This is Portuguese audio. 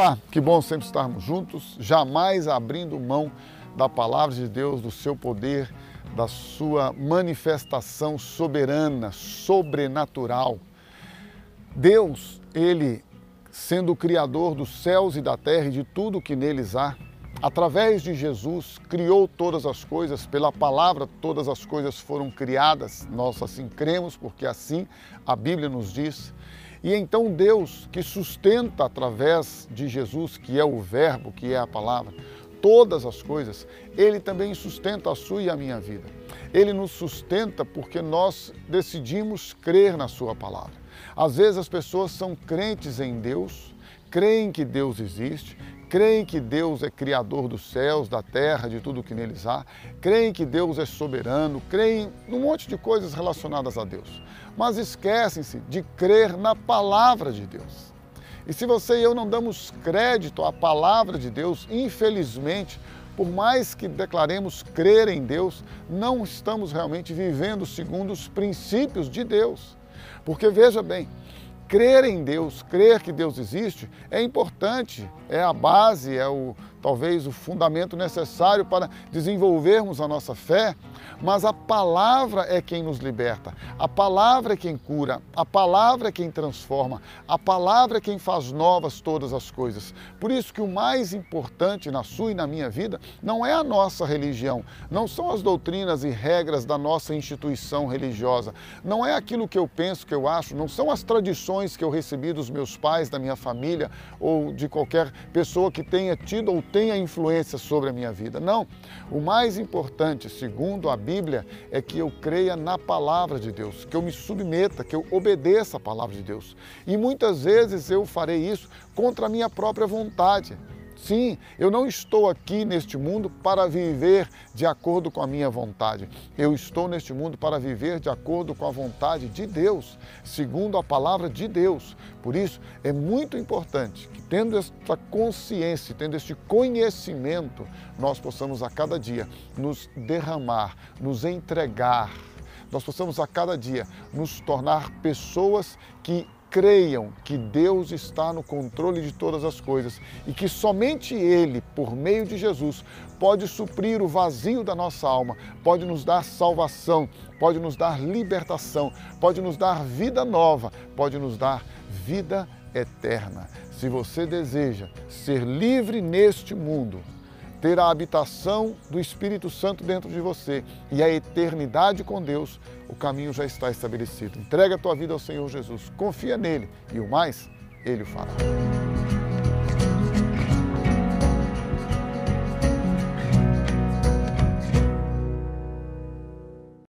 Olá, que bom sempre estarmos juntos, jamais abrindo mão da palavra de Deus, do seu poder, da sua manifestação soberana, sobrenatural. Deus, ele sendo o criador dos céus e da terra e de tudo que neles há, através de Jesus criou todas as coisas, pela palavra todas as coisas foram criadas. Nós assim cremos, porque assim a Bíblia nos diz. E então Deus, que sustenta através de Jesus, que é o Verbo, que é a palavra, todas as coisas, Ele também sustenta a sua e a minha vida. Ele nos sustenta porque nós decidimos crer na Sua palavra. Às vezes as pessoas são crentes em Deus, creem que Deus existe, creem que Deus é criador dos céus, da terra, de tudo que neles há, creem que Deus é soberano, creem num monte de coisas relacionadas a Deus, mas esquecem-se de crer na palavra de Deus. E se você e eu não damos crédito à palavra de Deus, infelizmente, por mais que declaremos crer em Deus, não estamos realmente vivendo segundo os princípios de Deus. Porque veja bem, crer em Deus, crer que Deus existe, é importante, é a base, é o talvez o fundamento necessário para desenvolvermos a nossa fé, mas a palavra é quem nos liberta, a palavra é quem cura, a palavra é quem transforma, a palavra é quem faz novas todas as coisas. Por isso que o mais importante na sua e na minha vida não é a nossa religião, não são as doutrinas e regras da nossa instituição religiosa, não é aquilo que eu penso, que eu acho, não são as tradições que eu recebi dos meus pais, da minha família ou de qualquer pessoa que tenha tido ou tenha influência sobre a minha vida. Não. O mais importante, segundo a Bíblia, é que eu creia na palavra de Deus, que eu me submeta, que eu obedeça a palavra de Deus. E muitas vezes eu farei isso contra a minha própria vontade. Sim, eu não estou aqui neste mundo para viver de acordo com a minha vontade. Eu estou neste mundo para viver de acordo com a vontade de Deus, segundo a palavra de Deus. Por isso, é muito importante que, tendo esta consciência, tendo este conhecimento, nós possamos a cada dia nos derramar, nos entregar nós possamos a cada dia nos tornar pessoas que creiam que Deus está no controle de todas as coisas e que somente Ele, por meio de Jesus, pode suprir o vazio da nossa alma, pode nos dar salvação, pode nos dar libertação, pode nos dar vida nova, pode nos dar vida eterna. Se você deseja ser livre neste mundo, ter a habitação do Espírito Santo dentro de você e a eternidade com Deus, o caminho já está estabelecido. Entrega a tua vida ao Senhor Jesus, confia nele e o mais, ele o fará.